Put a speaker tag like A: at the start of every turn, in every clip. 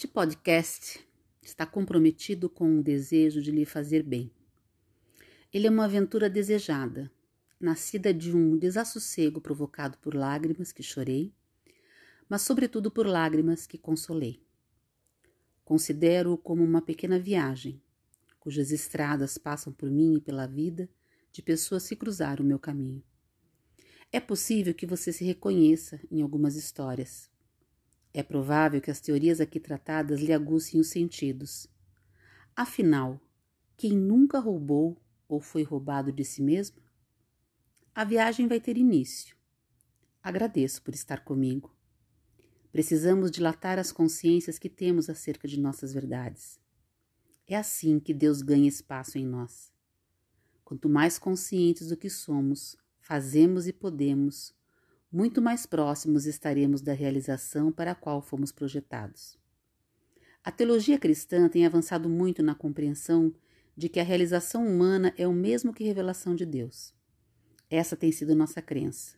A: Este podcast está comprometido com o desejo de lhe fazer bem. Ele é uma aventura desejada, nascida de um desassossego provocado por lágrimas que chorei, mas sobretudo por lágrimas que consolei. Considero-o como uma pequena viagem, cujas estradas passam por mim e pela vida de pessoas que cruzaram o meu caminho. É possível que você se reconheça em algumas histórias, é provável que as teorias aqui tratadas lhe agucem os sentidos. Afinal, quem nunca roubou ou foi roubado de si mesmo? A viagem vai ter início. Agradeço por estar comigo. Precisamos dilatar as consciências que temos acerca de nossas verdades. É assim que Deus ganha espaço em nós. Quanto mais conscientes do que somos, fazemos e podemos, muito mais próximos estaremos da realização para a qual fomos projetados. A teologia cristã tem avançado muito na compreensão de que a realização humana é o mesmo que revelação de Deus. Essa tem sido nossa crença.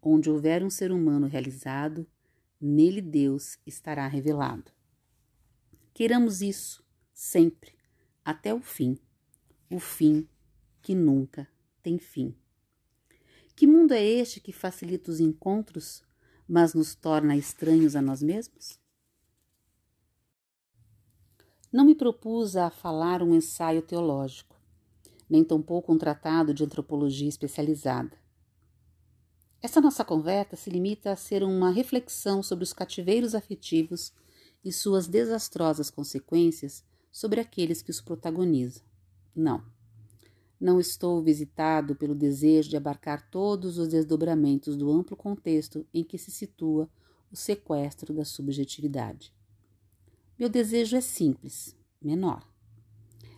A: Onde houver um ser humano realizado, nele Deus estará revelado. Queiramos isso sempre, até o fim, o fim que nunca tem fim. Que mundo é este que facilita os encontros, mas nos torna estranhos a nós mesmos? Não me propus a falar um ensaio teológico, nem tampouco um tratado de antropologia especializada. Essa nossa conversa se limita a ser uma reflexão sobre os cativeiros afetivos e suas desastrosas consequências sobre aqueles que os protagonizam. Não. Não estou visitado pelo desejo de abarcar todos os desdobramentos do amplo contexto em que se situa o sequestro da subjetividade. Meu desejo é simples, menor.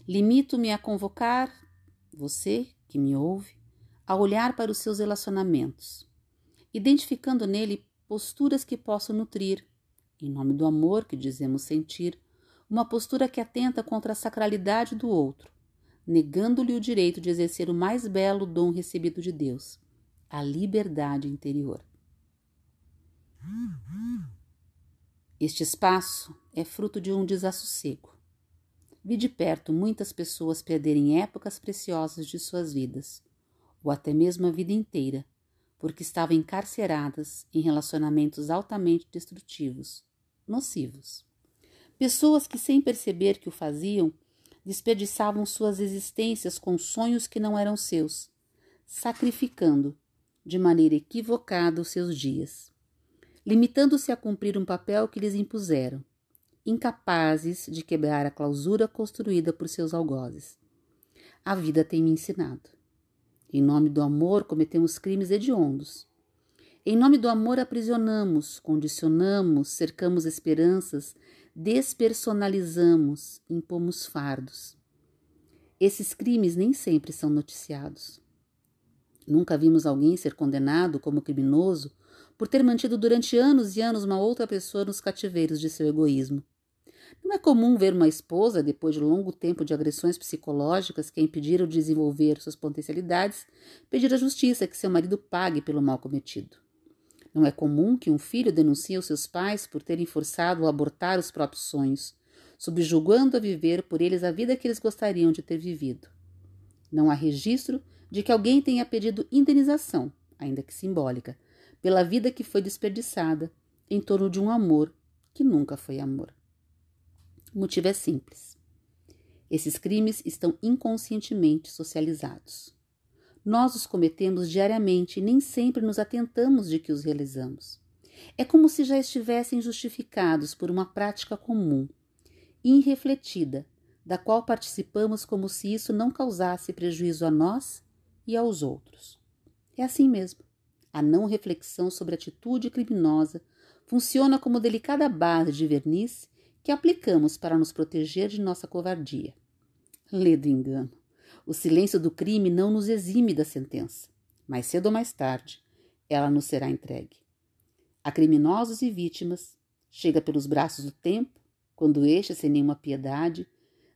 A: Limito-me a convocar você, que me ouve, a olhar para os seus relacionamentos, identificando nele posturas que possam nutrir, em nome do amor que dizemos sentir, uma postura que atenta contra a sacralidade do outro, negando-lhe o direito de exercer o mais belo dom recebido de Deus, a liberdade interior. Este espaço é fruto de um desassossego. Vi de perto muitas pessoas perderem épocas preciosas de suas vidas, ou até mesmo a vida inteira, porque estavam encarceradas em relacionamentos altamente destrutivos, nocivos. Pessoas que, sem perceber que o faziam, desperdiçavam suas existências com sonhos que não eram seus, sacrificando, de maneira equivocada, os seus dias, limitando-se a cumprir um papel que lhes impuseram, incapazes de quebrar a clausura construída por seus algozes. A vida tem me ensinado. Em nome do amor, cometemos crimes hediondos. Em nome do amor, aprisionamos, condicionamos, cercamos esperanças despersonalizamos, impomos fardos. Esses crimes nem sempre são noticiados. Nunca vimos alguém ser condenado como criminoso por ter mantido durante anos e anos uma outra pessoa nos cativeiros de seu egoísmo. Não é comum ver uma esposa, depois de longo tempo de agressões psicológicas que a impediram de desenvolver suas potencialidades, pedir à justiça que seu marido pague pelo mal cometido. Não é comum que um filho denuncie os seus pais por terem forçado a abortar os próprios sonhos, subjugando a viver por eles a vida que eles gostariam de ter vivido. Não há registro de que alguém tenha pedido indenização, ainda que simbólica, pela vida que foi desperdiçada em torno de um amor que nunca foi amor. O motivo é simples. Esses crimes estão inconscientemente socializados. Nós os cometemos diariamente e nem sempre nos atentamos de que os realizamos. É como se já estivessem justificados por uma prática comum, irrefletida, da qual participamos como se isso não causasse prejuízo a nós e aos outros. É assim mesmo. A não reflexão sobre a atitude criminosa funciona como delicada base de verniz que aplicamos para nos proteger de nossa covardia. Lê do engano. O silêncio do crime não nos exime da sentença. Mais cedo ou mais tarde, ela nos será entregue. A criminosos e vítimas, chega pelos braços do tempo, quando este, sem nenhuma piedade,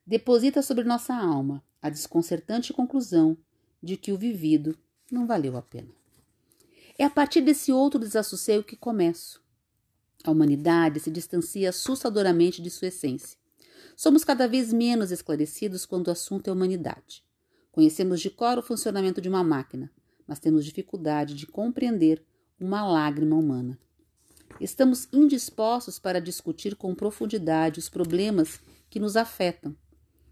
A: deposita sobre nossa alma a desconcertante conclusão de que o vivido não valeu a pena. É a partir desse outro desassossego que começo. A humanidade se distancia assustadoramente de sua essência. Somos cada vez menos esclarecidos quando o assunto é humanidade. Conhecemos de cor o funcionamento de uma máquina, mas temos dificuldade de compreender uma lágrima humana. Estamos indispostos para discutir com profundidade os problemas que nos afetam.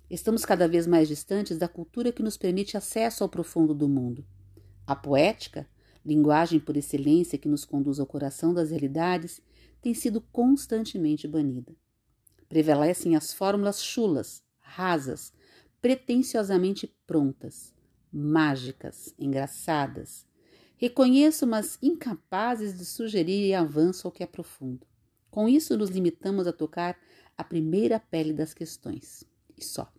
A: Estamos cada vez mais distantes da cultura que nos permite acesso ao profundo do mundo. A poética, linguagem por excelência que nos conduz ao coração das realidades, tem sido constantemente banida. Prevalecem as fórmulas chulas, rasas, pretensiosamente prontas, mágicas, engraçadas. Reconheço, mas incapazes de sugerir avanço ao que é profundo. Com isso, nos limitamos a tocar a primeira pele das questões, e só.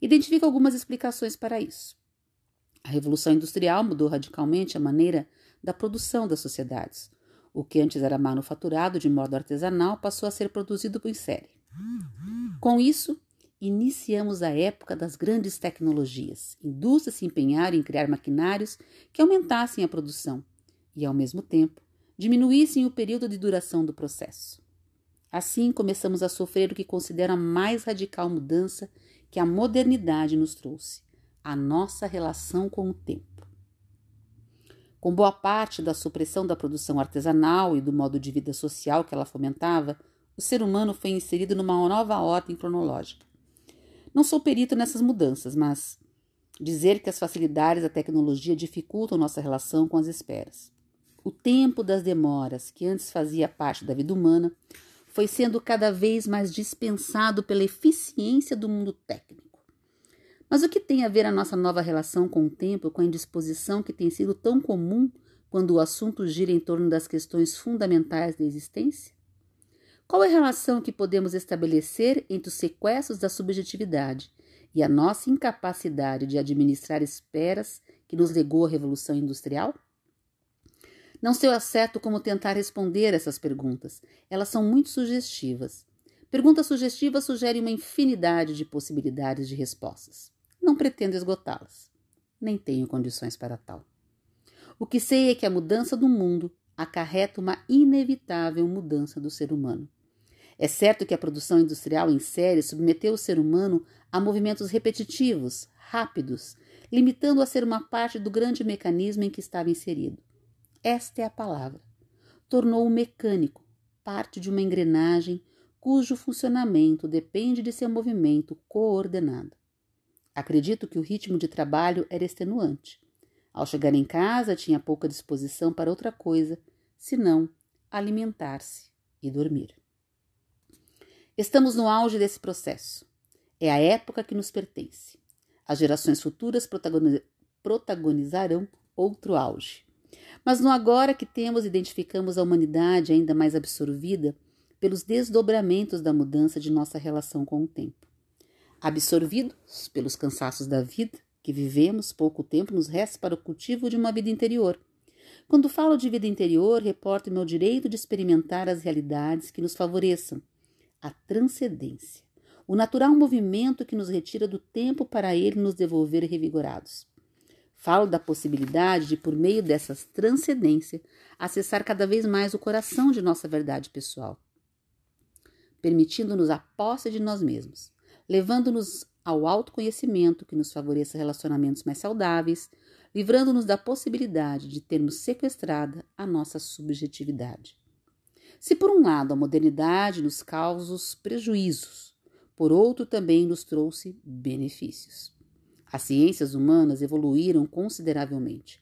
A: Identifico algumas explicações para isso. A Revolução Industrial mudou radicalmente a maneira da produção das sociedades. O que antes era manufaturado de modo artesanal passou a ser produzido em série. Com isso, iniciamos a época das grandes tecnologias. Indústrias se empenharam em criar maquinários que aumentassem a produção e, ao mesmo tempo, diminuíssem o período de duração do processo. Assim, começamos a sofrer o que considero a mais radical mudança que a modernidade nos trouxe: a nossa relação com o tempo. Com boa parte da supressão da produção artesanal e do modo de vida social que ela fomentava, o ser humano foi inserido numa nova ordem cronológica. Não sou perito nessas mudanças, mas dizer que as facilidades da tecnologia dificultam nossa relação com as esperas. O tempo das demoras, que antes fazia parte da vida humana, foi sendo cada vez mais dispensado pela eficiência do mundo técnico. Mas o que tem a ver a nossa nova relação com o tempo com a indisposição que tem sido tão comum quando o assunto gira em torno das questões fundamentais da existência? Qual é a relação que podemos estabelecer entre os sequestros da subjetividade e a nossa incapacidade de administrar esperas que nos legou a Revolução Industrial? Não sei ao certo como tentar responder essas perguntas. Elas são muito sugestivas. Perguntas sugestivas sugerem uma infinidade de possibilidades de respostas. Não pretendo esgotá-las. Nem tenho condições para tal. O que sei é que a mudança do mundo acarreta uma inevitável mudança do ser humano. É certo que a produção industrial em série submeteu o ser humano a movimentos repetitivos, rápidos, limitando a ser uma parte do grande mecanismo em que estava inserido. Esta é a palavra. Tornou-o mecânico, parte de uma engrenagem cujo funcionamento depende de seu movimento coordenado. Acredito que o ritmo de trabalho era extenuante. Ao chegar em casa, tinha pouca disposição para outra coisa, senão alimentar-se e dormir. Estamos no auge desse processo. É a época que nos pertence. As gerações futuras protagonizarão outro auge. Mas no agora que temos, identificamos a humanidade ainda mais absorvida pelos desdobramentos da mudança de nossa relação com o tempo. Absorvidos pelos cansaços da vida que vivemos, pouco tempo nos resta para o cultivo de uma vida interior. Quando falo de vida interior, reporto meu direito de experimentar as realidades que nos favoreçam, a transcendência, o natural movimento que nos retira do tempo para ele nos devolver revigorados. Falo da possibilidade de, por meio dessa transcendência, acessar cada vez mais o coração de nossa verdade pessoal, permitindo-nos a posse de nós mesmos, levando-nos ao autoconhecimento que nos favoreça relacionamentos mais saudáveis, livrando-nos da possibilidade de termos sequestrada a nossa subjetividade. Se por um lado a modernidade nos causa prejuízos, por outro também nos trouxe benefícios. As ciências humanas evoluíram consideravelmente.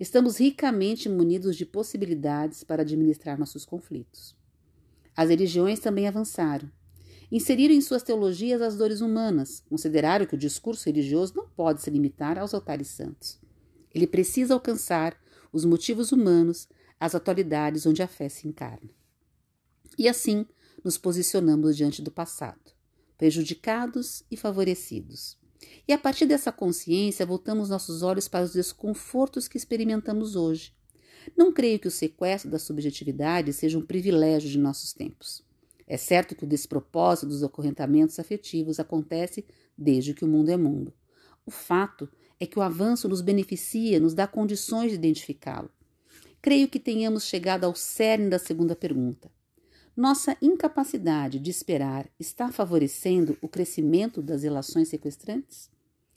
A: Estamos ricamente munidos de possibilidades para administrar nossos conflitos. As religiões também avançaram. Inseriram em suas teologias as dores humanas, consideraram que o discurso religioso não pode se limitar aos altares santos. Ele precisa alcançar os motivos humanos, as atualidades onde a fé se encarna. E assim nos posicionamos diante do passado, prejudicados e favorecidos. E a partir dessa consciência, voltamos nossos olhos para os desconfortos que experimentamos hoje. Não creio que o sequestro da subjetividade seja um privilégio de nossos tempos. É certo que o despropósito dos acorrentamentos afetivos acontece desde que o mundo é mundo. O fato é que o avanço nos beneficia, nos dá condições de identificá-lo. Creio que tenhamos chegado ao cerne da segunda pergunta. Nossa incapacidade de esperar está favorecendo o crescimento das relações sequestrantes?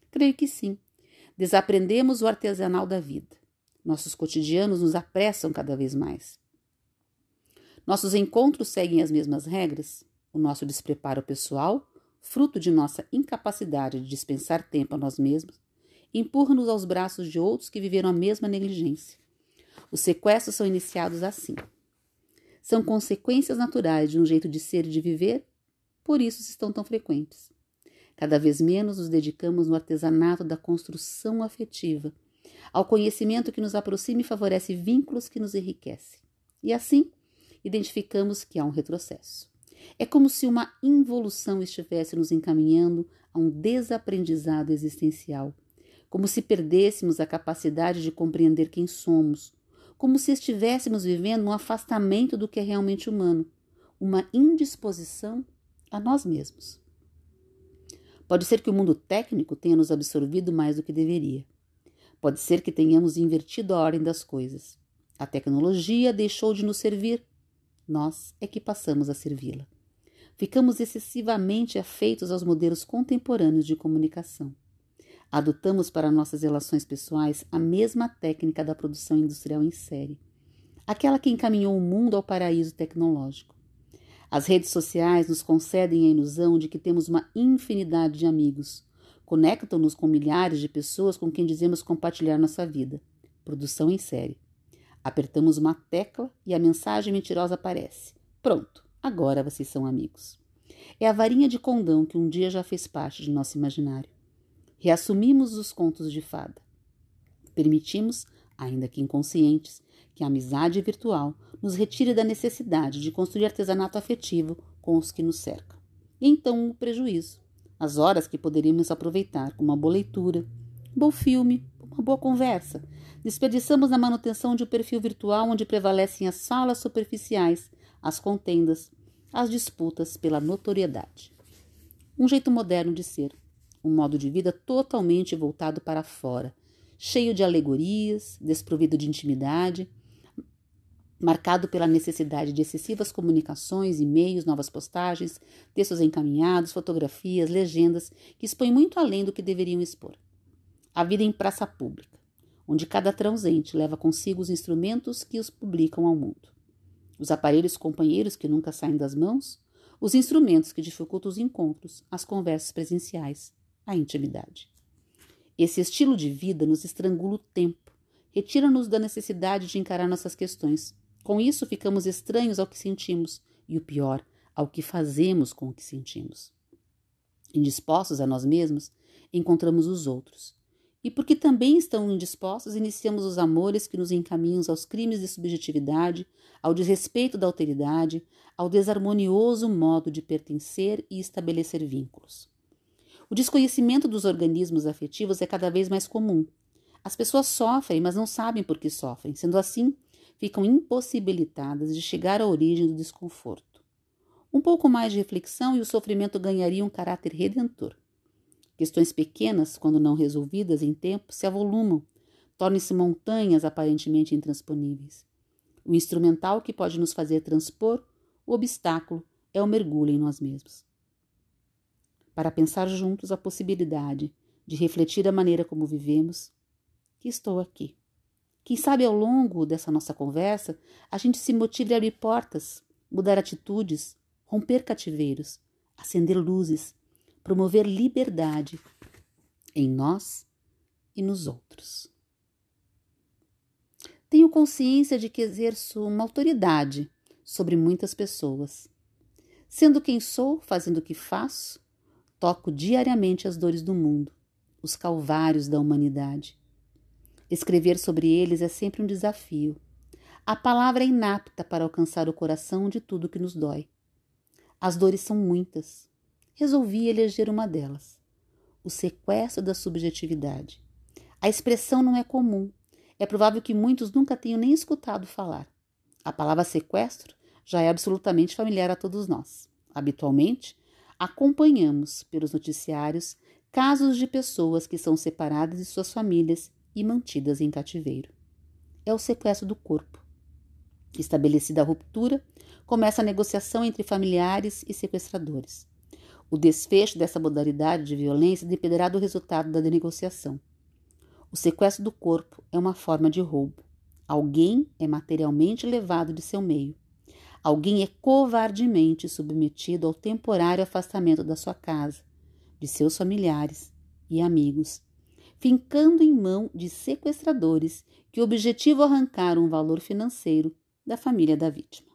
A: Creio que sim. Desaprendemos o artesanal da vida. Nossos cotidianos nos apressam cada vez mais. Nossos encontros seguem as mesmas regras? O nosso despreparo pessoal, fruto de nossa incapacidade de dispensar tempo a nós mesmos, empurra-nos aos braços de outros que viveram a mesma negligência. Os sequestros são iniciados assim. São consequências naturais de um jeito de ser e de viver, por isso estão tão frequentes. Cada vez menos nos dedicamos no artesanato da construção afetiva, ao conhecimento que nos aproxima e favorece vínculos que nos enriquecem. E assim, identificamos que há um retrocesso. É como se uma involução estivesse nos encaminhando a um desaprendizado existencial, como se perdêssemos a capacidade de compreender quem somos, como se estivéssemos vivendo um afastamento do que é realmente humano, uma indisposição a nós mesmos. Pode ser que o mundo técnico tenha nos absorvido mais do que deveria. Pode ser que tenhamos invertido a ordem das coisas. A tecnologia deixou de nos servir nós é que passamos a servi-la. Ficamos excessivamente afeitos aos modelos contemporâneos de comunicação. Adotamos para nossas relações pessoais a mesma técnica da produção industrial em série, aquela que encaminhou o mundo ao paraíso tecnológico. As redes sociais nos concedem a ilusão de que temos uma infinidade de amigos. Conectam-nos com milhares de pessoas com quem dizemos compartilhar nossa vida. Produção em série. Apertamos uma tecla e a mensagem mentirosa aparece. Pronto, agora vocês são amigos. É a varinha de condão que um dia já fez parte de nosso imaginário. Reassumimos os contos de fada. Permitimos, ainda que inconscientes, que a amizade virtual nos retire da necessidade de construir artesanato afetivo com os que nos cercam. E então o prejuízo, as horas que poderíamos aproveitar com uma boa leitura, um bom filme, uma boa conversa, Desperdiçamos na manutenção de um perfil virtual onde prevalecem as salas superficiais, as contendas, as disputas pela notoriedade. Um jeito moderno de ser, um modo de vida totalmente voltado para fora, cheio de alegorias, desprovido de intimidade, marcado pela necessidade de excessivas comunicações, e-mails, novas postagens, textos encaminhados, fotografias, legendas que expõem muito além do que deveriam expor. A vida em praça pública onde cada transente leva consigo os instrumentos que os publicam ao mundo. Os aparelhos companheiros que nunca saem das mãos, os instrumentos que dificultam os encontros, as conversas presenciais, a intimidade. Esse estilo de vida nos estrangula o tempo, retira-nos da necessidade de encarar nossas questões. Com isso, ficamos estranhos ao que sentimos e, o pior, ao que fazemos com o que sentimos. Indispostos a nós mesmos, encontramos os outros, e porque também estão indispostos, iniciamos os amores que nos encaminham aos crimes de subjetividade, ao desrespeito da alteridade, ao desarmonioso modo de pertencer e estabelecer vínculos. O desconhecimento dos organismos afetivos é cada vez mais comum. As pessoas sofrem, mas não sabem por que sofrem. Sendo assim, ficam impossibilitadas de chegar à origem do desconforto. Um pouco mais de reflexão e o sofrimento ganharia um caráter redentor. Questões pequenas, quando não resolvidas em tempo, se avolumam, tornam-se montanhas aparentemente intransponíveis. O instrumental que pode nos fazer transpor o obstáculo é o mergulho em nós mesmos. Para pensar juntos a possibilidade de refletir a maneira como vivemos, que estou aqui. Quem sabe ao longo dessa nossa conversa a gente se motive a abrir portas, mudar atitudes, romper cativeiros, acender luzes, promover liberdade em nós e nos outros. Tenho consciência de que exerço uma autoridade sobre muitas pessoas. Sendo quem sou, fazendo o que faço, toco diariamente as dores do mundo, os calvários da humanidade. Escrever sobre eles é sempre um desafio. A palavra é inapta para alcançar o coração de tudo que nos dói. As dores são muitas, resolvi eleger uma delas: o sequestro da subjetividade. A expressão não é comum. É provável que muitos nunca tenham nem escutado falar. A palavra sequestro já é absolutamente familiar a todos nós. Habitualmente, acompanhamos pelos noticiários casos de pessoas que são separadas de suas famílias e mantidas em cativeiro. É o sequestro do corpo. Estabelecida a ruptura, começa a negociação entre familiares e sequestradores. O desfecho dessa modalidade de violência dependerá do resultado da negociação. O sequestro do corpo é uma forma de roubo. Alguém é materialmente levado de seu meio. Alguém é covardemente submetido ao temporário afastamento da sua casa, de seus familiares e amigos, fincando em mão de sequestradores que objetivam arrancar um valor financeiro da família da vítima.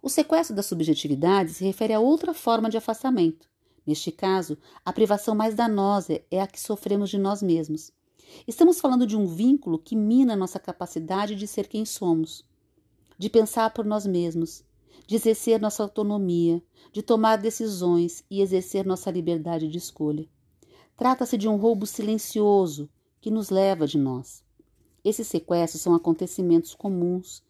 A: O sequestro da subjetividade se refere a outra forma de afastamento. Neste caso, a privação mais danosa é a que sofremos de nós mesmos. Estamos falando de um vínculo que mina nossa capacidade de ser quem somos, de pensar por nós mesmos, de exercer nossa autonomia, de tomar decisões e exercer nossa liberdade de escolha. Trata-se de um roubo silencioso que nos leva de nós. Esses sequestros são acontecimentos comuns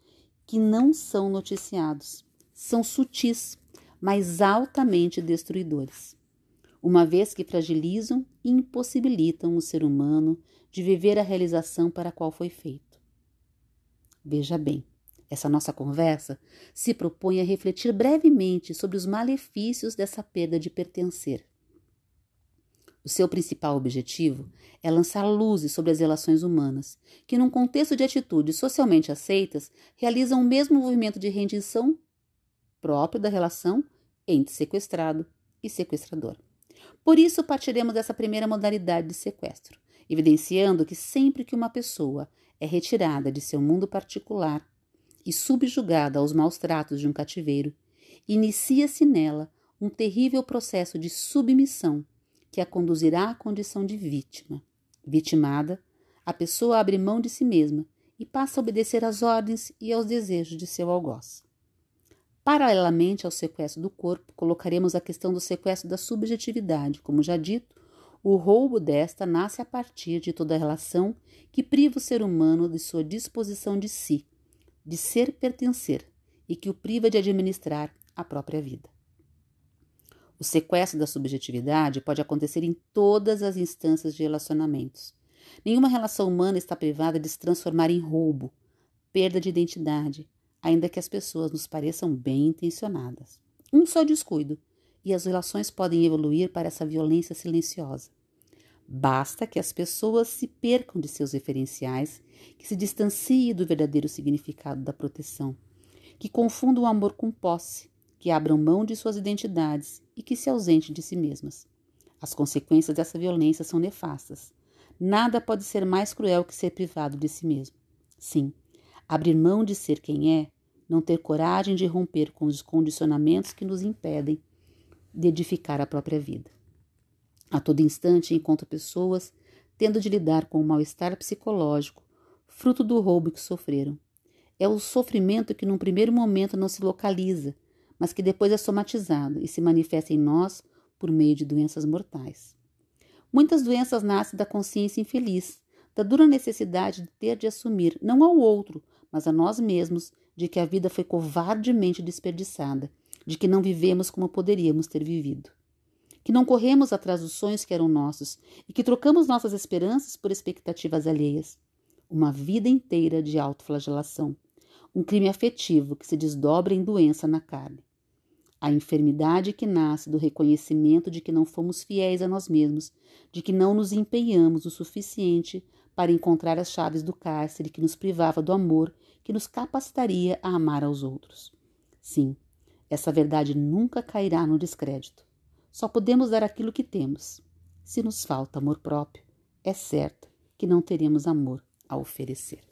A: que não são noticiados. São sutis, mas altamente destruidores, uma vez que fragilizam e impossibilitam o ser humano de viver a realização para a qual foi feito. Veja bem, essa nossa conversa se propõe a refletir brevemente sobre os malefícios dessa perda de pertencer. O seu principal objetivo é lançar luzes sobre as relações humanas, que, num contexto de atitudes socialmente aceitas, realizam o mesmo movimento de rendição próprio da relação entre sequestrado e sequestrador. Por isso, partiremos dessa primeira modalidade de sequestro, evidenciando que sempre que uma pessoa é retirada de seu mundo particular e subjugada aos maus tratos de um cativeiro, inicia-se nela um terrível processo de submissão que a conduzirá à condição de vítima. Vitimada, a pessoa abre mão de si mesma e passa a obedecer às ordens e aos desejos de seu algoz. Paralelamente ao sequestro do corpo, colocaremos a questão do sequestro da subjetividade. Como já dito, o roubo desta nasce a partir de toda relação que priva o ser humano de sua disposição de si, de ser pertencer, e que o priva de administrar a própria vida. O sequestro da subjetividade pode acontecer em todas as instâncias de relacionamentos. Nenhuma relação humana está privada de se transformar em roubo, perda de identidade, ainda que as pessoas nos pareçam bem intencionadas. Um só descuido e as relações podem evoluir para essa violência silenciosa. Basta que as pessoas se percam de seus referenciais, que se distanciem do verdadeiro significado da proteção, que confundam o amor com posse, que abram mão de suas identidades e que se ausentem de si mesmas. As consequências dessa violência são nefastas. Nada pode ser mais cruel que ser privado de si mesmo. Sim, abrir mão de ser quem é, não ter coragem de romper com os condicionamentos que nos impedem de edificar a própria vida. A todo instante encontro pessoas tendo de lidar com o mal-estar psicológico, fruto do roubo que sofreram. É o sofrimento que num primeiro momento não se localiza, mas que depois é somatizado e se manifesta em nós por meio de doenças mortais. Muitas doenças nascem da consciência infeliz, da dura necessidade de ter de assumir, não ao outro, mas a nós mesmos, de que a vida foi covardemente desperdiçada, de que não vivemos como poderíamos ter vivido. Que não corremos atrás dos sonhos que eram nossos e que trocamos nossas esperanças por expectativas alheias. Uma vida inteira de autoflagelação, um crime afetivo que se desdobra em doença na carne. A enfermidade que nasce do reconhecimento de que não fomos fiéis a nós mesmos, de que não nos empenhamos o suficiente para encontrar as chaves do cárcere que nos privava do amor que nos capacitaria a amar aos outros. Sim, essa verdade nunca cairá no descrédito. Só podemos dar aquilo que temos. Se nos falta amor próprio, é certo que não teremos amor a oferecer.